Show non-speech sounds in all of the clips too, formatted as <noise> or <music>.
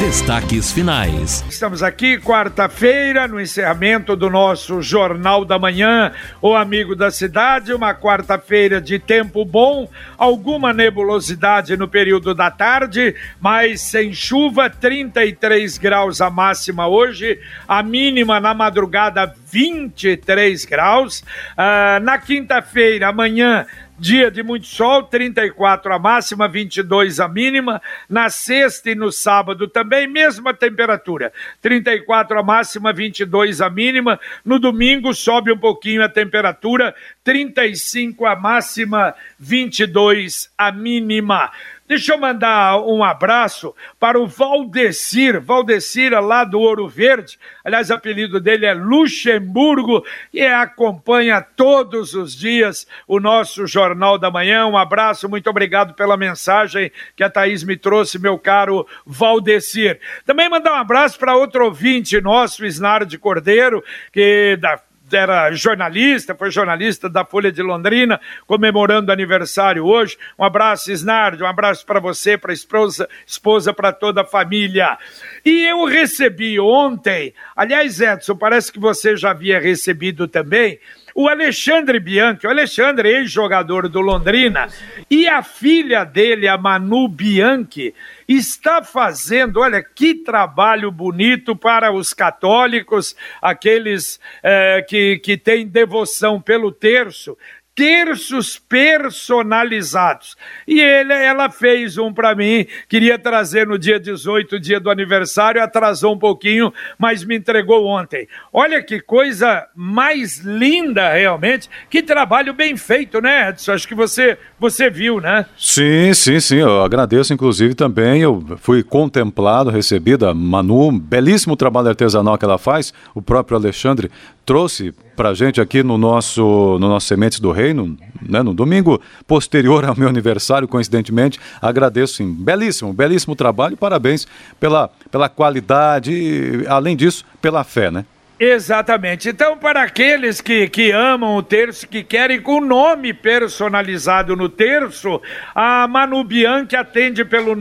Destaques finais. Estamos aqui quarta-feira no encerramento do nosso Jornal da Manhã, o amigo da cidade, uma quarta-feira de tempo bom, alguma nebulosidade no período da tarde, mas sem chuva, 33 graus a máxima hoje, a mínima na madrugada 23 graus. Uh, na quinta-feira, amanhã, Dia de muito sol, 34 a máxima, 22 a mínima. Na sexta e no sábado também, mesma temperatura, 34 a máxima, 22 a mínima. No domingo sobe um pouquinho a temperatura, 35 a máxima, 22 a mínima. Deixa eu mandar um abraço para o Valdecir, Valdecira lá do Ouro Verde. Aliás, o apelido dele é Luxemburgo e acompanha todos os dias o nosso Jornal da Manhã. Um abraço, muito obrigado pela mensagem que a Thaís me trouxe, meu caro Valdecir. Também mandar um abraço para outro ouvinte nosso, Isnaro de Cordeiro, que da era jornalista, foi jornalista da Folha de Londrina, comemorando aniversário hoje. Um abraço, Isnardo, um abraço para você, para a esposa, esposa para toda a família. E eu recebi ontem, aliás, Edson, parece que você já havia recebido também, o Alexandre Bianchi, o Alexandre, ex-jogador do Londrina, e a filha dele, a Manu Bianchi, está fazendo, olha que trabalho bonito para os católicos, aqueles é, que, que têm devoção pelo terço, terços personalizados. E ele, ela fez um para mim, queria trazer no dia 18, dia do aniversário, atrasou um pouquinho, mas me entregou ontem. Olha que coisa mais linda, realmente. Que trabalho bem feito, né, Edson? Acho que você, você viu, né? Sim, sim, sim. Eu agradeço, inclusive, também. Eu fui contemplado, recebido a Manu, belíssimo trabalho artesanal que ela faz. O próprio Alexandre trouxe para gente aqui no nosso, no nosso Sementes do Reino, né, no domingo posterior ao meu aniversário, coincidentemente. Agradeço, sim. Belíssimo, belíssimo trabalho. Parabéns pela, pela qualidade e, além disso, pela fé, né? Exatamente. Então, para aqueles que, que amam o terço, que querem com nome personalizado no terço, a Manu Bianchi atende pelo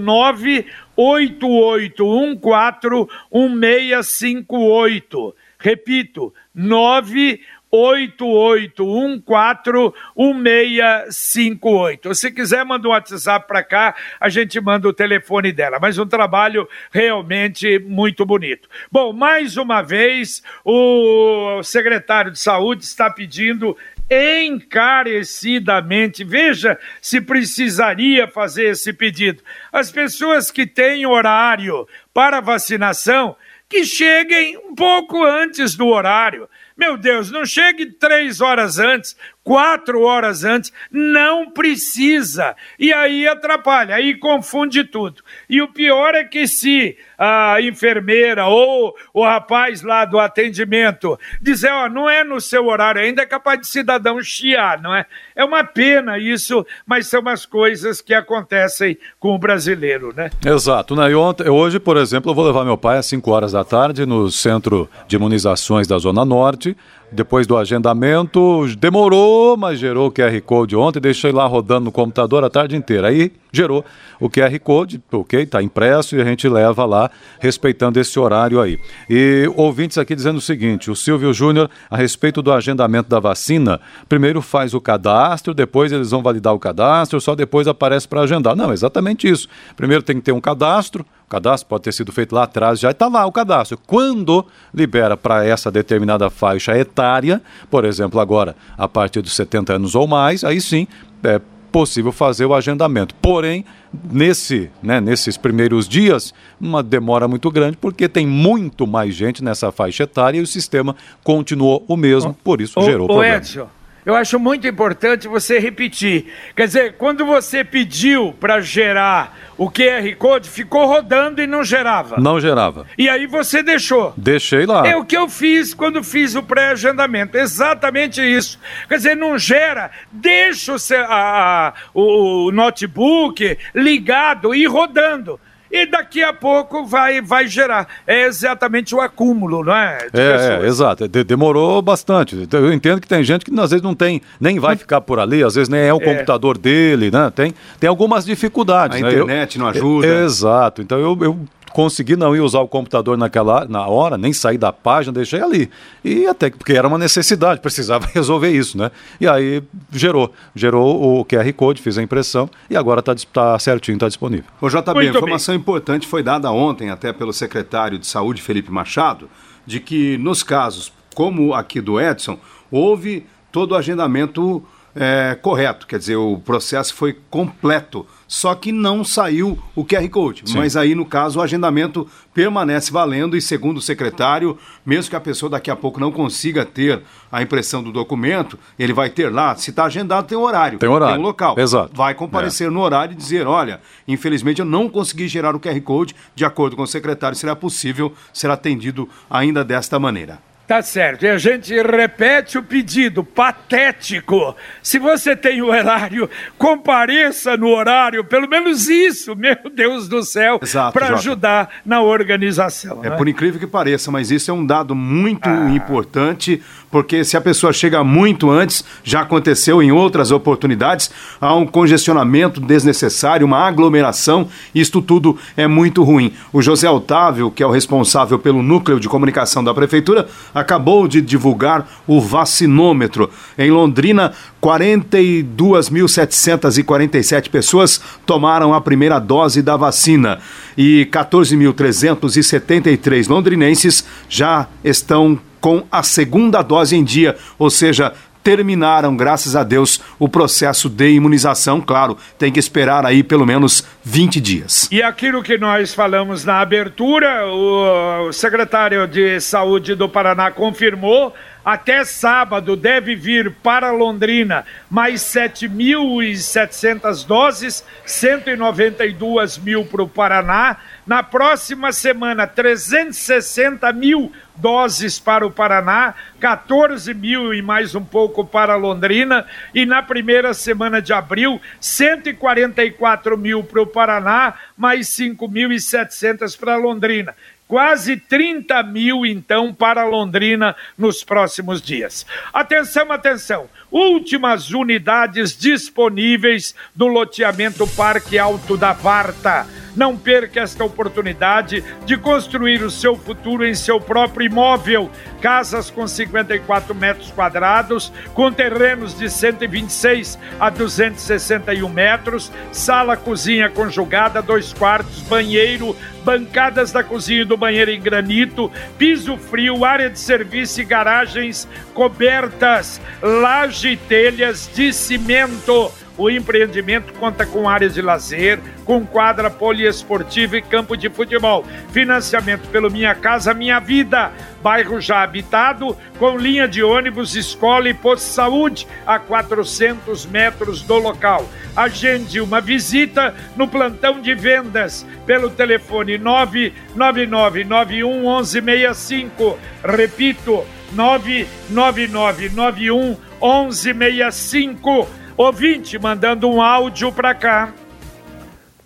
988141658. Repito, 988141658. Se quiser, manda um WhatsApp para cá, a gente manda o telefone dela. Mas um trabalho realmente muito bonito. Bom, mais uma vez, o secretário de Saúde está pedindo encarecidamente. Veja se precisaria fazer esse pedido. As pessoas que têm horário para vacinação que cheguem um pouco antes do horário. Meu Deus, não chegue três horas antes, quatro horas antes, não precisa. E aí atrapalha, aí confunde tudo. E o pior é que se a enfermeira ou o rapaz lá do atendimento dizer, ó, não é no seu horário, ainda é capaz de cidadão chiar, não é? É uma pena isso, mas são as coisas que acontecem com o brasileiro, né? Exato. Né? Ontem, hoje, por exemplo, eu vou levar meu pai às 5 horas da tarde no Centro de Imunizações da Zona Norte depois do agendamento, demorou, mas gerou o QR Code ontem, deixei lá rodando no computador a tarde inteira. Aí gerou o QR Code, ok, está impresso e a gente leva lá, respeitando esse horário aí. E ouvintes aqui dizendo o seguinte: o Silvio Júnior, a respeito do agendamento da vacina, primeiro faz o cadastro, depois eles vão validar o cadastro, só depois aparece para agendar. Não, exatamente isso. Primeiro tem que ter um cadastro cadastro pode ter sido feito lá atrás, já está lá o cadastro. Quando libera para essa determinada faixa etária, por exemplo, agora a partir dos 70 anos ou mais, aí sim é possível fazer o agendamento. Porém, nesse, né, nesses primeiros dias, uma demora muito grande, porque tem muito mais gente nessa faixa etária e o sistema continuou o mesmo, por isso gerou o problema. Edson. Eu acho muito importante você repetir. Quer dizer, quando você pediu para gerar o QR Code, ficou rodando e não gerava. Não gerava. E aí você deixou. Deixei lá. É o que eu fiz quando fiz o pré-agendamento. Exatamente isso. Quer dizer, não gera, deixa o, a, o notebook ligado e rodando. E daqui a pouco vai, vai gerar. É exatamente o acúmulo, não é? É, é, exato. De demorou bastante. Eu entendo que tem gente que às vezes não tem, nem vai ficar por ali, às vezes nem é o é. computador dele, né? Tem, tem algumas dificuldades. A né? internet eu, não ajuda. exato. Então eu, eu consegui não ir usar o computador naquela na hora, nem sair da página, deixei ali. E até porque era uma necessidade, <laughs> precisava resolver isso, né? E aí gerou, gerou o QR Code, fiz a impressão e agora está tá certinho, está disponível. O JB, Muito informação bem. importante foi dada ontem até pelo secretário de Saúde, Felipe Machado, de que nos casos como aqui do Edson, houve todo o agendamento é, correto, quer dizer, o processo foi completo, só que não saiu o QR Code. Sim. Mas aí, no caso, o agendamento permanece valendo e, segundo o secretário, mesmo que a pessoa daqui a pouco não consiga ter a impressão do documento, ele vai ter lá, se está agendado, tem horário, tem horário, tem um local. Exato. Vai comparecer é. no horário e dizer, olha, infelizmente eu não consegui gerar o QR Code, de acordo com o secretário, será possível ser atendido ainda desta maneira. Tá certo. E a gente repete o pedido patético. Se você tem o horário, compareça no horário, pelo menos isso, <laughs> meu Deus do céu, para ajudar na organização. É né? por incrível que pareça, mas isso é um dado muito ah. importante, porque se a pessoa chega muito antes, já aconteceu em outras oportunidades, há um congestionamento desnecessário, uma aglomeração, isto tudo é muito ruim. O José Otávio, que é o responsável pelo núcleo de comunicação da prefeitura, acabou de divulgar o vacinômetro. Em Londrina, 42.747 pessoas tomaram a primeira dose da vacina e 14.373 londrinenses já estão com a segunda dose em dia, ou seja, terminaram, graças a Deus, o processo de imunização. Claro, tem que esperar aí pelo menos 20 dias. E aquilo que nós falamos na abertura, o secretário de Saúde do Paraná confirmou. Até sábado deve vir para Londrina mais 7.700 doses, 192 mil para o Paraná. Na próxima semana, 360 mil doses para o Paraná, 14 mil e mais um pouco para Londrina, e na primeira semana de abril, 144 mil para o Paraná, mais 5.700 para Londrina quase 30 mil, então, para Londrina nos próximos dias. Atenção, atenção! Últimas unidades disponíveis do loteamento Parque Alto da Varta. Não perca esta oportunidade de construir o seu futuro em seu próprio imóvel. Casas com 54 metros quadrados, com terrenos de 126 a 261 metros, sala, cozinha conjugada, dois quartos, banheiro, bancadas da cozinha e do banheiro em granito, piso frio, área de serviço e garagens cobertas, laje e telhas de cimento o empreendimento conta com áreas de lazer, com quadra poliesportiva e campo de futebol. Financiamento pelo Minha Casa Minha Vida. Bairro já habitado, com linha de ônibus, escola e posto de saúde a 400 metros do local. Agende uma visita no plantão de vendas pelo telefone 99991 1165. Repito, 99991 1165 Ouvinte mandando um áudio para cá.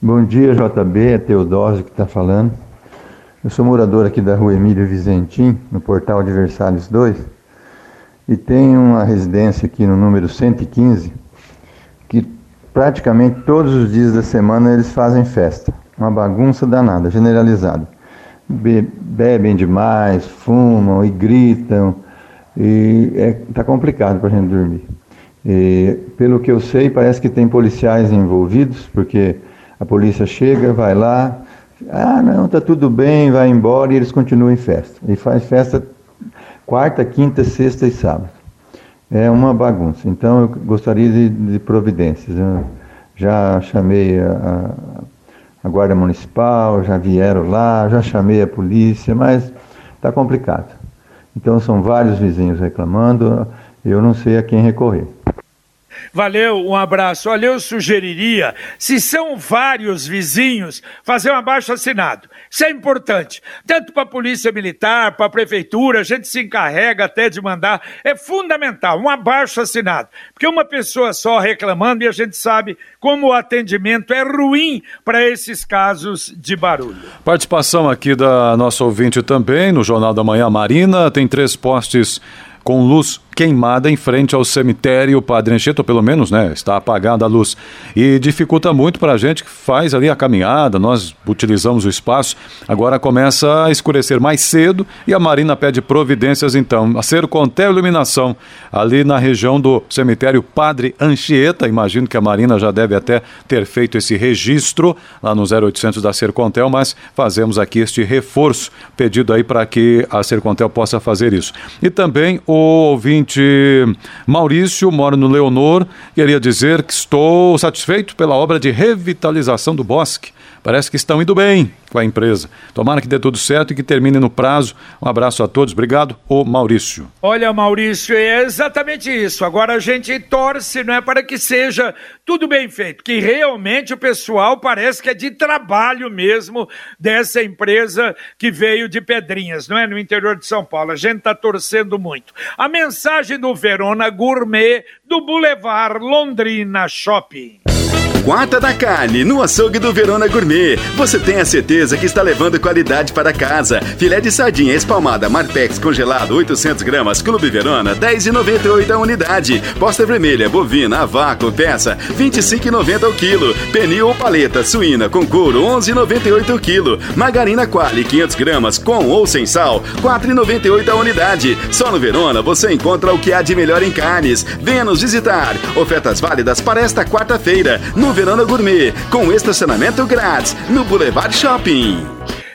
Bom dia, JB, é Teodósio que está falando. Eu sou morador aqui da rua Emílio Vizentim, no portal Adversários 2, e tenho uma residência aqui no número 115, que praticamente todos os dias da semana eles fazem festa. Uma bagunça danada, generalizada. Be bebem demais, fumam e gritam, e é, tá complicado para a gente dormir. E, pelo que eu sei, parece que tem policiais envolvidos, porque a polícia chega, vai lá, ah, não, tá tudo bem, vai embora e eles continuam em festa. E faz festa quarta, quinta, sexta e sábado. É uma bagunça. Então eu gostaria de, de providências. Eu já chamei a, a, Guarda Municipal, já vieram lá, já chamei a polícia, mas está complicado. Então são vários vizinhos reclamando, eu não sei a quem recorrer. Valeu, um abraço. Olha, eu sugeriria, se são vários vizinhos, fazer um abaixo assinado. Isso é importante. Tanto para a Polícia Militar, para a Prefeitura, a gente se encarrega até de mandar. É fundamental, um abaixo assinado. Porque uma pessoa só reclamando e a gente sabe como o atendimento é ruim para esses casos de barulho. Participação aqui da nossa ouvinte também no Jornal da Manhã Marina. Tem três postes com luz queimada em frente ao cemitério Padre Anchieta, ou pelo menos, né, está apagada a luz. E dificulta muito para a gente que faz ali a caminhada, nós utilizamos o espaço, agora começa a escurecer mais cedo e a Marina pede providências então, a ser Contel Iluminação, ali na região do cemitério Padre Anchieta, imagino que a Marina já deve até ter feito esse registro lá no 0800 da Sercontel, mas fazemos aqui este reforço, pedido aí para que a Sercontel possa fazer isso. E também o ouvinte ouvinte Maurício, moro no Leonor, queria dizer que estou satisfeito pela obra de revitalização do bosque. Parece que estão indo bem com a empresa. Tomara que dê tudo certo e que termine no prazo. Um abraço a todos. Obrigado, o Maurício. Olha, Maurício, é exatamente isso. Agora a gente torce, não é, para que seja tudo bem feito, que realmente o pessoal parece que é de trabalho mesmo dessa empresa que veio de Pedrinhas, não é, no interior de São Paulo. A gente está torcendo muito. A mensagem do Verona Gourmet do Boulevard Londrina Shopping. Quarta da Carne, no açougue do Verona Gourmet. Você tem a certeza que está levando qualidade para casa. Filé de sardinha espalmada Marpex congelado 800 gramas, Clube Verona, 10,98 a unidade. Posta vermelha, bovina, a peça, 25,90 o quilo. Pernil ou paleta, suína com couro, 11,98 o quilo. Margarina Quali, 500 gramas, com ou sem sal, 4,98 a unidade. Só no Verona você encontra o que há de melhor em carnes. Venha nos visitar. Ofertas válidas para esta quarta-feira, no Verona Gourmet, com estacionamento grátis no Boulevard Shopping.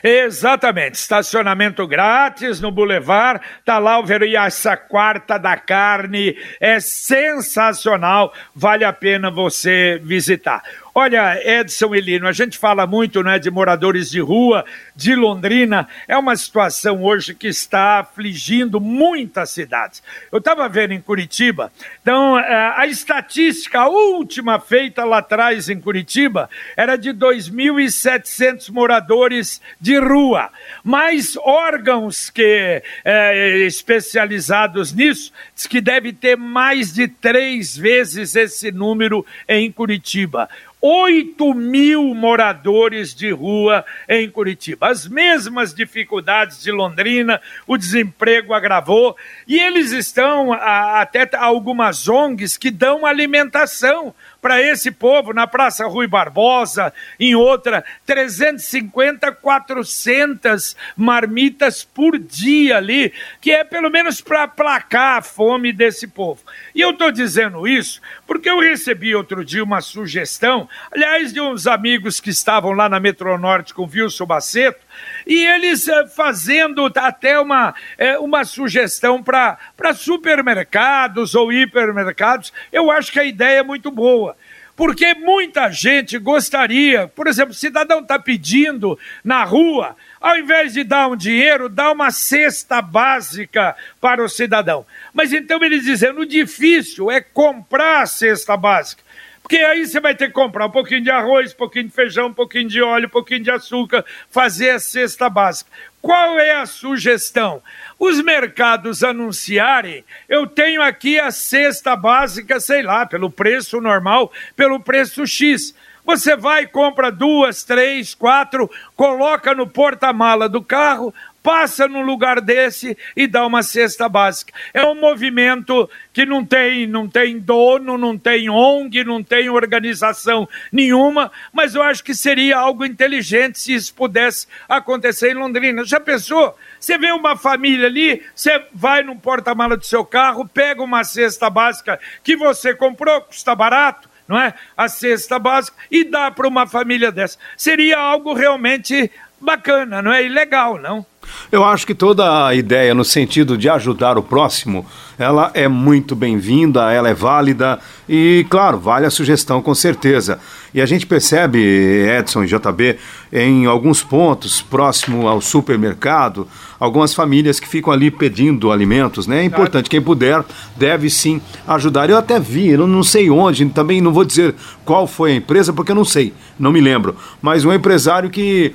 Exatamente, estacionamento grátis no Boulevard, tá lá o Verão e essa quarta da carne é sensacional, vale a pena você visitar. Olha, Edson Elino, a gente fala muito né, de moradores de rua, de Londrina. É uma situação hoje que está afligindo muitas cidades. Eu estava vendo em Curitiba, então é, a estatística, última feita lá atrás em Curitiba, era de 2.700 moradores de rua. Mas órgãos que é, especializados nisso diz que deve ter mais de três vezes esse número em Curitiba. 8 mil moradores de rua em Curitiba. As mesmas dificuldades de Londrina, o desemprego agravou, e eles estão, até algumas ONGs que dão alimentação para esse povo na Praça Rui Barbosa, em outra, 350, 400 marmitas por dia ali, que é pelo menos para aplacar a fome desse povo. E eu estou dizendo isso porque eu recebi outro dia uma sugestão, aliás, de uns amigos que estavam lá na Metronorte com Wilson Baceto, e eles eh, fazendo até uma, eh, uma sugestão para supermercados ou hipermercados. Eu acho que a ideia é muito boa porque muita gente gostaria, por exemplo, o cidadão está pedindo na rua, ao invés de dar um dinheiro, dá uma cesta básica para o cidadão. Mas então eles dizendo, o difícil é comprar a cesta básica. Porque aí você vai ter que comprar um pouquinho de arroz, um pouquinho de feijão, um pouquinho de óleo, um pouquinho de açúcar, fazer a cesta básica. Qual é a sugestão? Os mercados anunciarem, eu tenho aqui a cesta básica, sei lá, pelo preço normal, pelo preço X. Você vai, compra duas, três, quatro, coloca no porta-mala do carro, passa num lugar desse e dá uma cesta básica. É um movimento que não tem, não tem dono, não tem ONG, não tem organização nenhuma, mas eu acho que seria algo inteligente se isso pudesse acontecer em Londrina. Já pensou? Você vê uma família ali, você vai no porta-mala do seu carro, pega uma cesta básica que você comprou, custa barato, não é? A cesta básica e dá para uma família dessa. Seria algo realmente bacana, não é? E legal, não? Eu acho que toda a ideia no sentido de ajudar o próximo ela é muito bem-vinda, ela é válida e, claro, vale a sugestão com certeza. E a gente percebe, Edson e JB, em alguns pontos próximo ao supermercado, algumas famílias que ficam ali pedindo alimentos, né? É importante, quem puder deve sim ajudar. Eu até vi, eu não sei onde, também não vou dizer qual foi a empresa, porque eu não sei, não me lembro. Mas um empresário que,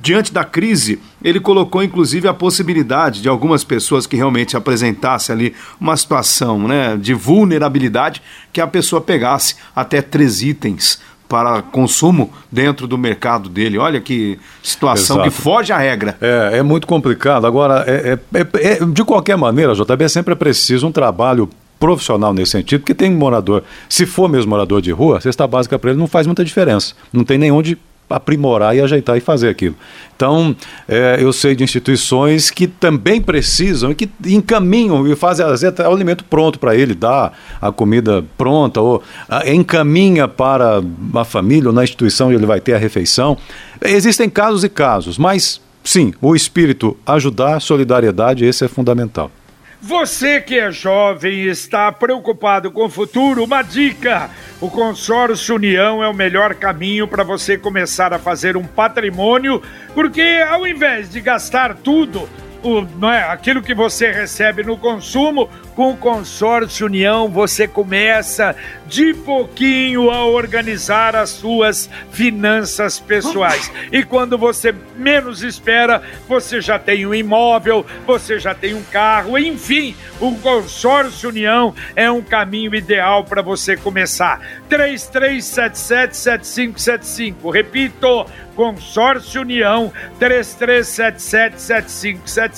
diante da crise, ele colocou inclusive a possibilidade de algumas pessoas que realmente apresentassem ali uma situação né, de vulnerabilidade, que a pessoa pegasse até três itens para consumo dentro do mercado dele. Olha que situação Exato. que foge à regra. É, é muito complicado. Agora, é, é, é, é de qualquer maneira, JB, é sempre preciso um trabalho profissional nesse sentido, porque tem morador, se for mesmo morador de rua, a cesta básica para ele não faz muita diferença. Não tem nem onde aprimorar e ajeitar e fazer aquilo. Então, é, eu sei de instituições que também precisam e que encaminham e fazem às o alimento pronto para ele, dá a comida pronta, ou a, encaminha para a família ou na instituição onde ele vai ter a refeição. Existem casos e casos, mas sim, o espírito ajudar, solidariedade, esse é fundamental. Você que é jovem e está preocupado com o futuro, uma dica: o Consórcio União é o melhor caminho para você começar a fazer um patrimônio, porque ao invés de gastar tudo, o, não é, aquilo que você recebe no consumo, com o consórcio União, você começa de pouquinho a organizar as suas finanças pessoais. E quando você menos espera, você já tem um imóvel, você já tem um carro, enfim, o consórcio União é um caminho ideal para você começar. 33777575. Repito, consórcio União 33777575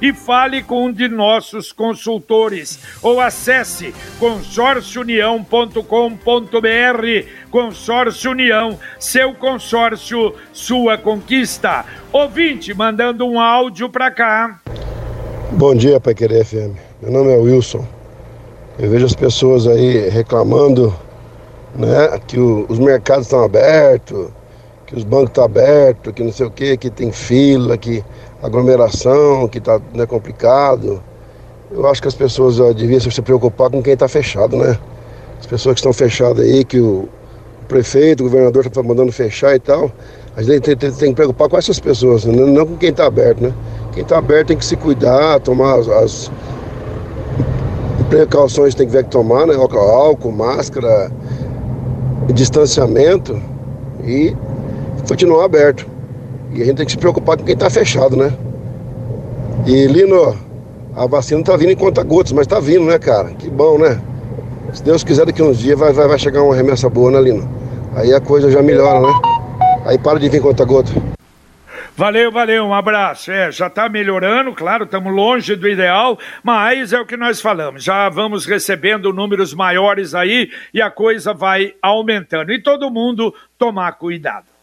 e fale com um de nossos consultores ou acesse consórciounião.com.br. Consórcio União, seu consórcio, sua conquista. Ouvinte mandando um áudio para cá. Bom dia, Pai Querer FM. Meu nome é Wilson. Eu vejo as pessoas aí reclamando né, que o, os mercados estão abertos, que os bancos estão abertos, que não sei o que, que tem fila, que aglomeração, que está né, complicado. Eu acho que as pessoas ó, deviam se preocupar com quem está fechado, né? As pessoas que estão fechadas aí, que o prefeito, o governador está mandando fechar e tal. A gente tem, tem, tem, que preocupar com essas pessoas, né? não com quem está aberto, né? Quem está aberto tem que se cuidar, tomar as, as precauções tem que ver que tomar, né? Álcool, máscara, distanciamento e continuar aberto. E a gente tem que se preocupar com quem está fechado, né? E Lino, a vacina tá vindo em conta-gotas, mas tá vindo, né, cara? Que bom, né? Se Deus quiser, daqui uns dias vai, vai, vai chegar uma remessa boa, né, Lino? Aí a coisa já melhora, né? Aí para de vir conta-gota. Valeu, valeu, um abraço. É, já está melhorando, claro, estamos longe do ideal, mas é o que nós falamos. Já vamos recebendo números maiores aí e a coisa vai aumentando. E todo mundo tomar cuidado.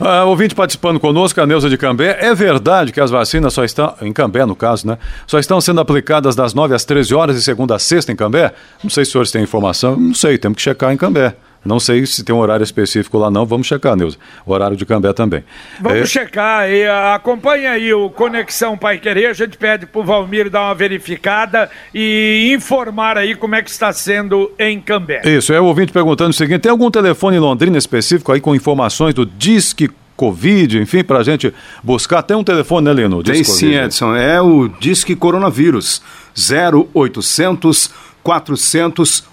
Uh, ouvinte participando conosco, a Neuza de Cambé. É verdade que as vacinas só estão, em Cambé no caso, né? Só estão sendo aplicadas das 9 às 13 horas e segunda a sexta em Cambé? Não sei se os senhores têm informação, não sei, temos que checar em Cambé. Não sei se tem um horário específico lá não, vamos checar, Neuza. O horário de Cambé também. Vamos é... checar e acompanha aí o Conexão Pai Querer, a gente pede pro Valmir dar uma verificada e informar aí como é que está sendo em Cambé. Isso, é o ouvinte perguntando o seguinte, tem algum telefone em Londrina específico aí com informações do Disque Covid, enfim, para a gente buscar. Tem um telefone, né, Lino? Tem sim, Edson. É o Disque Coronavírus. 0800 400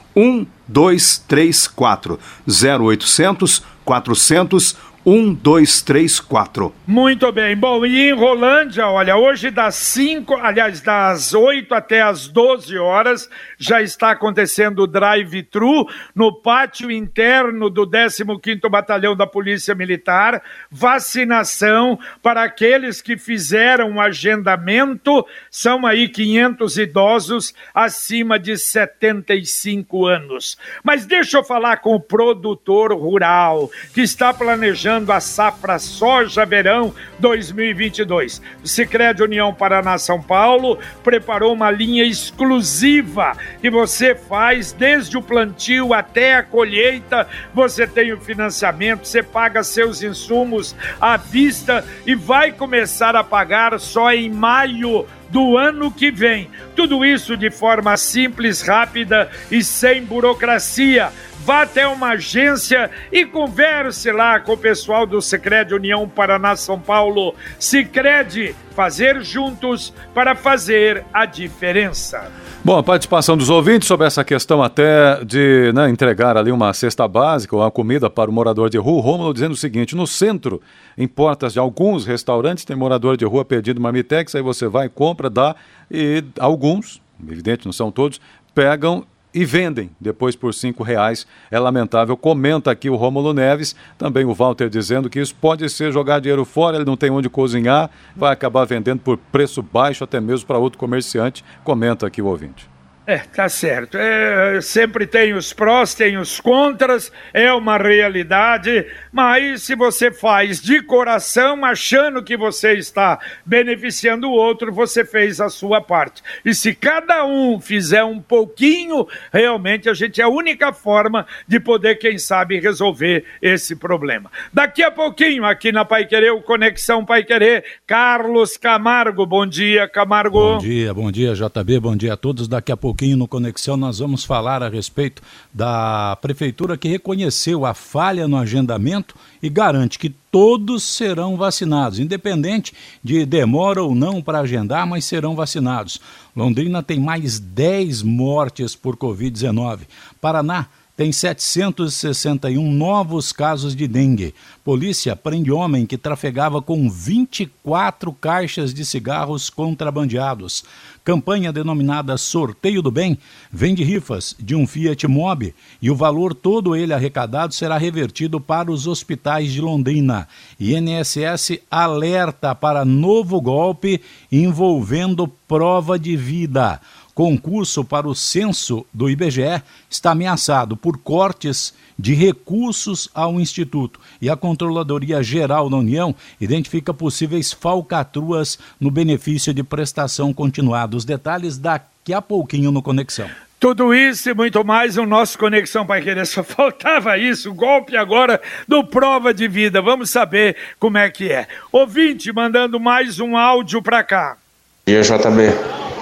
1234 0800 400 um, dois, três, quatro. Muito bem. Bom, e em Rolândia, olha, hoje das 5, aliás, das 8 até as 12 horas, já está acontecendo o drive-thru no pátio interno do 15º Batalhão da Polícia Militar, vacinação para aqueles que fizeram um agendamento, são aí 500 idosos acima de 75 anos. Mas deixa eu falar com o produtor rural, que está planejando a safra soja-verão 2022. O Sicredi União Paraná São Paulo preparou uma linha exclusiva que você faz desde o plantio até a colheita. Você tem o financiamento, você paga seus insumos à vista e vai começar a pagar só em maio do ano que vem. Tudo isso de forma simples, rápida e sem burocracia vá até uma agência e converse lá com o pessoal do Sicredi União Paraná São Paulo. Sicredi, fazer juntos para fazer a diferença. Bom, a participação dos ouvintes sobre essa questão até de né, entregar ali uma cesta básica ou uma comida para o morador de rua, o Rômulo dizendo o seguinte, no centro, em portas de alguns restaurantes, tem morador de rua pedindo marmitex, aí você vai, compra, dá, e alguns, evidente, não são todos, pegam e vendem depois por cinco reais. É lamentável. Comenta aqui o Rômulo Neves, também o Walter dizendo que isso pode ser jogar dinheiro fora, ele não tem onde cozinhar, vai acabar vendendo por preço baixo até mesmo para outro comerciante. Comenta aqui o ouvinte. É, tá certo. É, sempre tem os prós, tem os contras, é uma realidade, mas se você faz de coração, achando que você está beneficiando o outro, você fez a sua parte. E se cada um fizer um pouquinho, realmente a gente é a única forma de poder, quem sabe, resolver esse problema. Daqui a pouquinho, aqui na Pai Querer, o Conexão Pai Querer, Carlos Camargo. Bom dia, Camargo. Bom dia, bom dia, JB, bom dia a todos. Daqui a pouco pouquinho no Conexão nós vamos falar a respeito da prefeitura que reconheceu a falha no agendamento e garante que todos serão vacinados, independente de demora ou não para agendar, mas serão vacinados. Londrina tem mais 10 mortes por Covid-19. Paraná tem 761 novos casos de dengue. Polícia prende homem que trafegava com 24 caixas de cigarros contrabandeados. Campanha denominada Sorteio do Bem vende rifas de um Fiat Mobi e o valor todo ele arrecadado será revertido para os hospitais de Londrina. INSS alerta para novo golpe envolvendo prova de vida concurso para o censo do IBGE está ameaçado por cortes de recursos ao Instituto e a Controladoria Geral da União identifica possíveis falcatruas no benefício de prestação continuada. Os detalhes daqui a pouquinho no Conexão. Tudo isso e muito mais no nosso Conexão Pai Querer. Só <laughs> faltava isso, o golpe agora do Prova de Vida. Vamos saber como é que é. Ouvinte mandando mais um áudio para cá. E JB,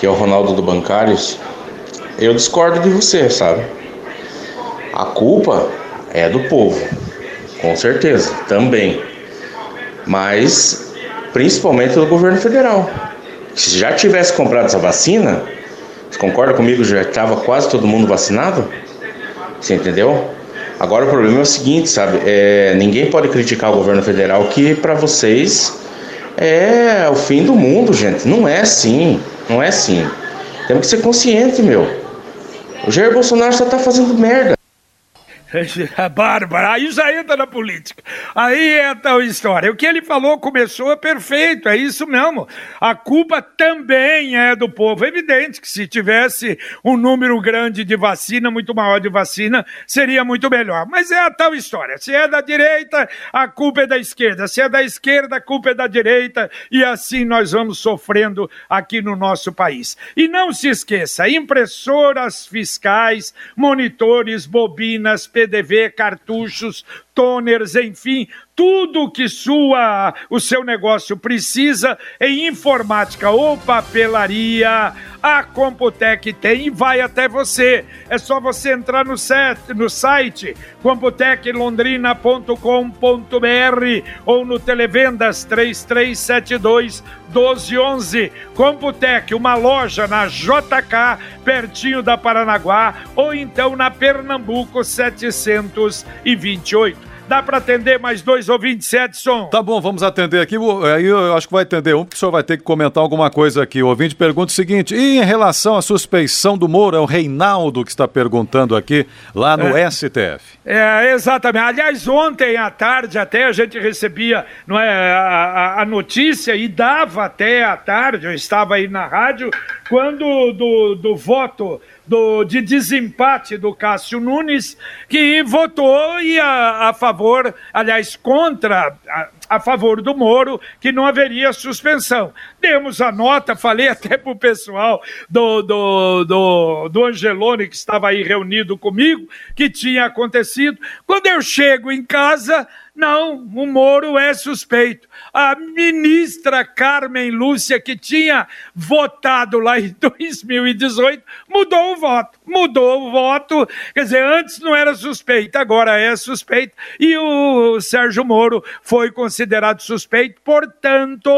que é o Ronaldo do Bancários, eu discordo de você, sabe? A culpa é do povo, com certeza, também. Mas principalmente do governo federal. Se já tivesse comprado essa vacina, você concorda comigo? Já estava quase todo mundo vacinado? Você entendeu? Agora o problema é o seguinte, sabe? É, ninguém pode criticar o governo federal que para vocês é o fim do mundo, gente. Não é assim. Não é assim. Temos que ser consciente, meu. O Jair Bolsonaro só tá fazendo merda. A Bárbara, aí já entra na política. Aí é a tal história. O que ele falou começou perfeito, é isso mesmo. A culpa também é do povo. É evidente que se tivesse um número grande de vacina, muito maior de vacina, seria muito melhor. Mas é a tal história. Se é da direita, a culpa é da esquerda. Se é da esquerda, a culpa é da direita. E assim nós vamos sofrendo aqui no nosso país. E não se esqueça: impressoras fiscais, monitores, bobinas, PDV, cartuchos, toners, enfim, tudo que sua o seu negócio precisa em informática ou papelaria, a Computec tem e vai até você. É só você entrar no, set, no site computeclondrina.com.br ou no Televendas 3372 1211. Computec, uma loja na JK, pertinho da Paranaguá, ou então na Pernambuco 728. Dá para atender mais dois ouvintes, Edson? Tá bom, vamos atender aqui. Aí eu acho que vai atender um, porque o senhor vai ter que comentar alguma coisa aqui. O ouvinte pergunta o seguinte: e em relação à suspeição do Moro? É o Reinaldo que está perguntando aqui, lá no é, STF. É, exatamente. Aliás, ontem à tarde até a gente recebia não é, a, a notícia e dava até à tarde, eu estava aí na rádio, quando do, do voto do, de desempate do Cássio Nunes, que votou e a, a favor, aliás, contra. A, a favor do Moro, que não haveria suspensão. Demos a nota, falei até para o pessoal do, do, do, do Angelone, que estava aí reunido comigo, que tinha acontecido. Quando eu chego em casa, Não, o Moro é suspeito. A ministra Carmen Lúcia, que tinha votado lá em <laughs> 2018, mudou o voto. Mudou o voto. Quer dizer, antes não era suspeito, agora é suspeito. E o Sérgio Moro foi considerado suspeito. Portanto,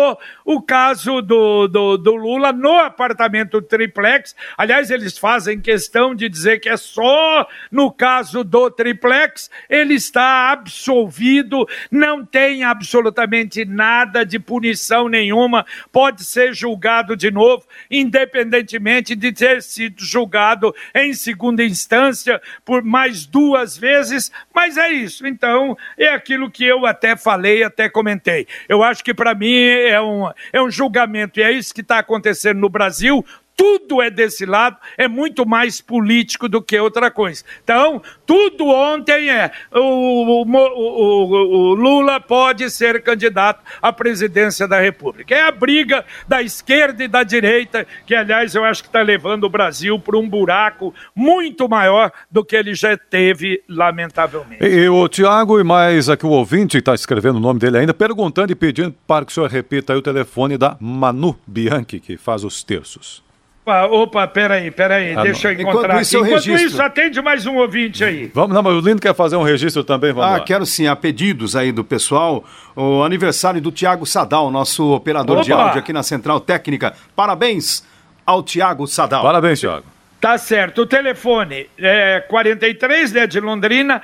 o caso do, do, do Lula no apartamento triplex. Aliás, eles fazem questão de dizer que é só no caso do triplex, ele está absolvido não tem absolutamente nada de punição nenhuma, pode ser julgado de novo, independentemente de ter sido julgado em segunda instância por mais duas vezes, mas é isso. Então, é aquilo que eu até falei, até comentei. Eu acho que para mim é um, é um julgamento, e é isso que está acontecendo no Brasil tudo é desse lado, é muito mais político do que outra coisa. Então, tudo ontem é o, o, o, o, Lula pode ser candidato à presidência da República. É a briga da esquerda e da direita, que aliás eu acho que está levando o Brasil para um buraco muito maior do que ele já teve, lamentavelmente. E, o Tiago e mais aqui o ouvinte está escrevendo o nome dele ainda, perguntando e pedindo para que o senhor repita o telefone da Manu Bianchi, que faz os terços. Opa, opa, peraí, peraí, ah, deixa eu encontrar Enquanto isso, aqui. Enquanto registro. isso, atende mais um ouvinte aí. Vamos, não, mas o Lindo quer fazer um registro também, vamos Ah, lá. quero sim, há pedidos aí do pessoal, o aniversário do Tiago Sadal, nosso operador opa. de áudio aqui na Central Técnica. Parabéns ao Tiago Sadal. Parabéns, Tiago. Tá certo, o telefone é 43, né, de Londrina,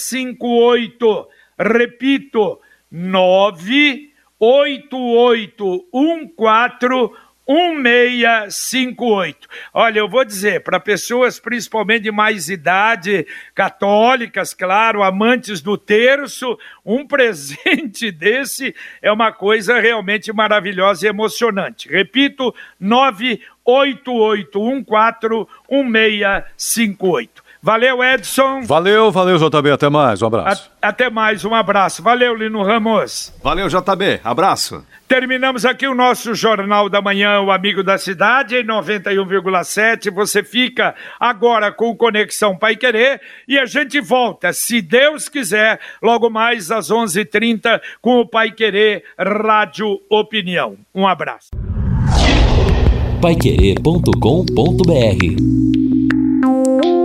988141658. Repito, 9 8814 1658. Olha, eu vou dizer, para pessoas principalmente de mais idade, católicas, claro, amantes do terço, um <laughs> presente desse é uma coisa realmente maravilhosa e emocionante. Repito, 98814 1658. Valeu, Edson. Valeu, valeu, JB. Até mais. Um abraço. A, até mais. Um abraço. Valeu, Lino Ramos. Valeu, JB. Abraço. Terminamos aqui o nosso Jornal da Manhã, o Amigo da Cidade, em 91,7. Você fica agora com Conexão Pai Querer e a gente volta, se Deus quiser, logo mais às 11:30 h 30 com o Pai Querer Rádio Opinião. Um abraço. Paiquerê.com.br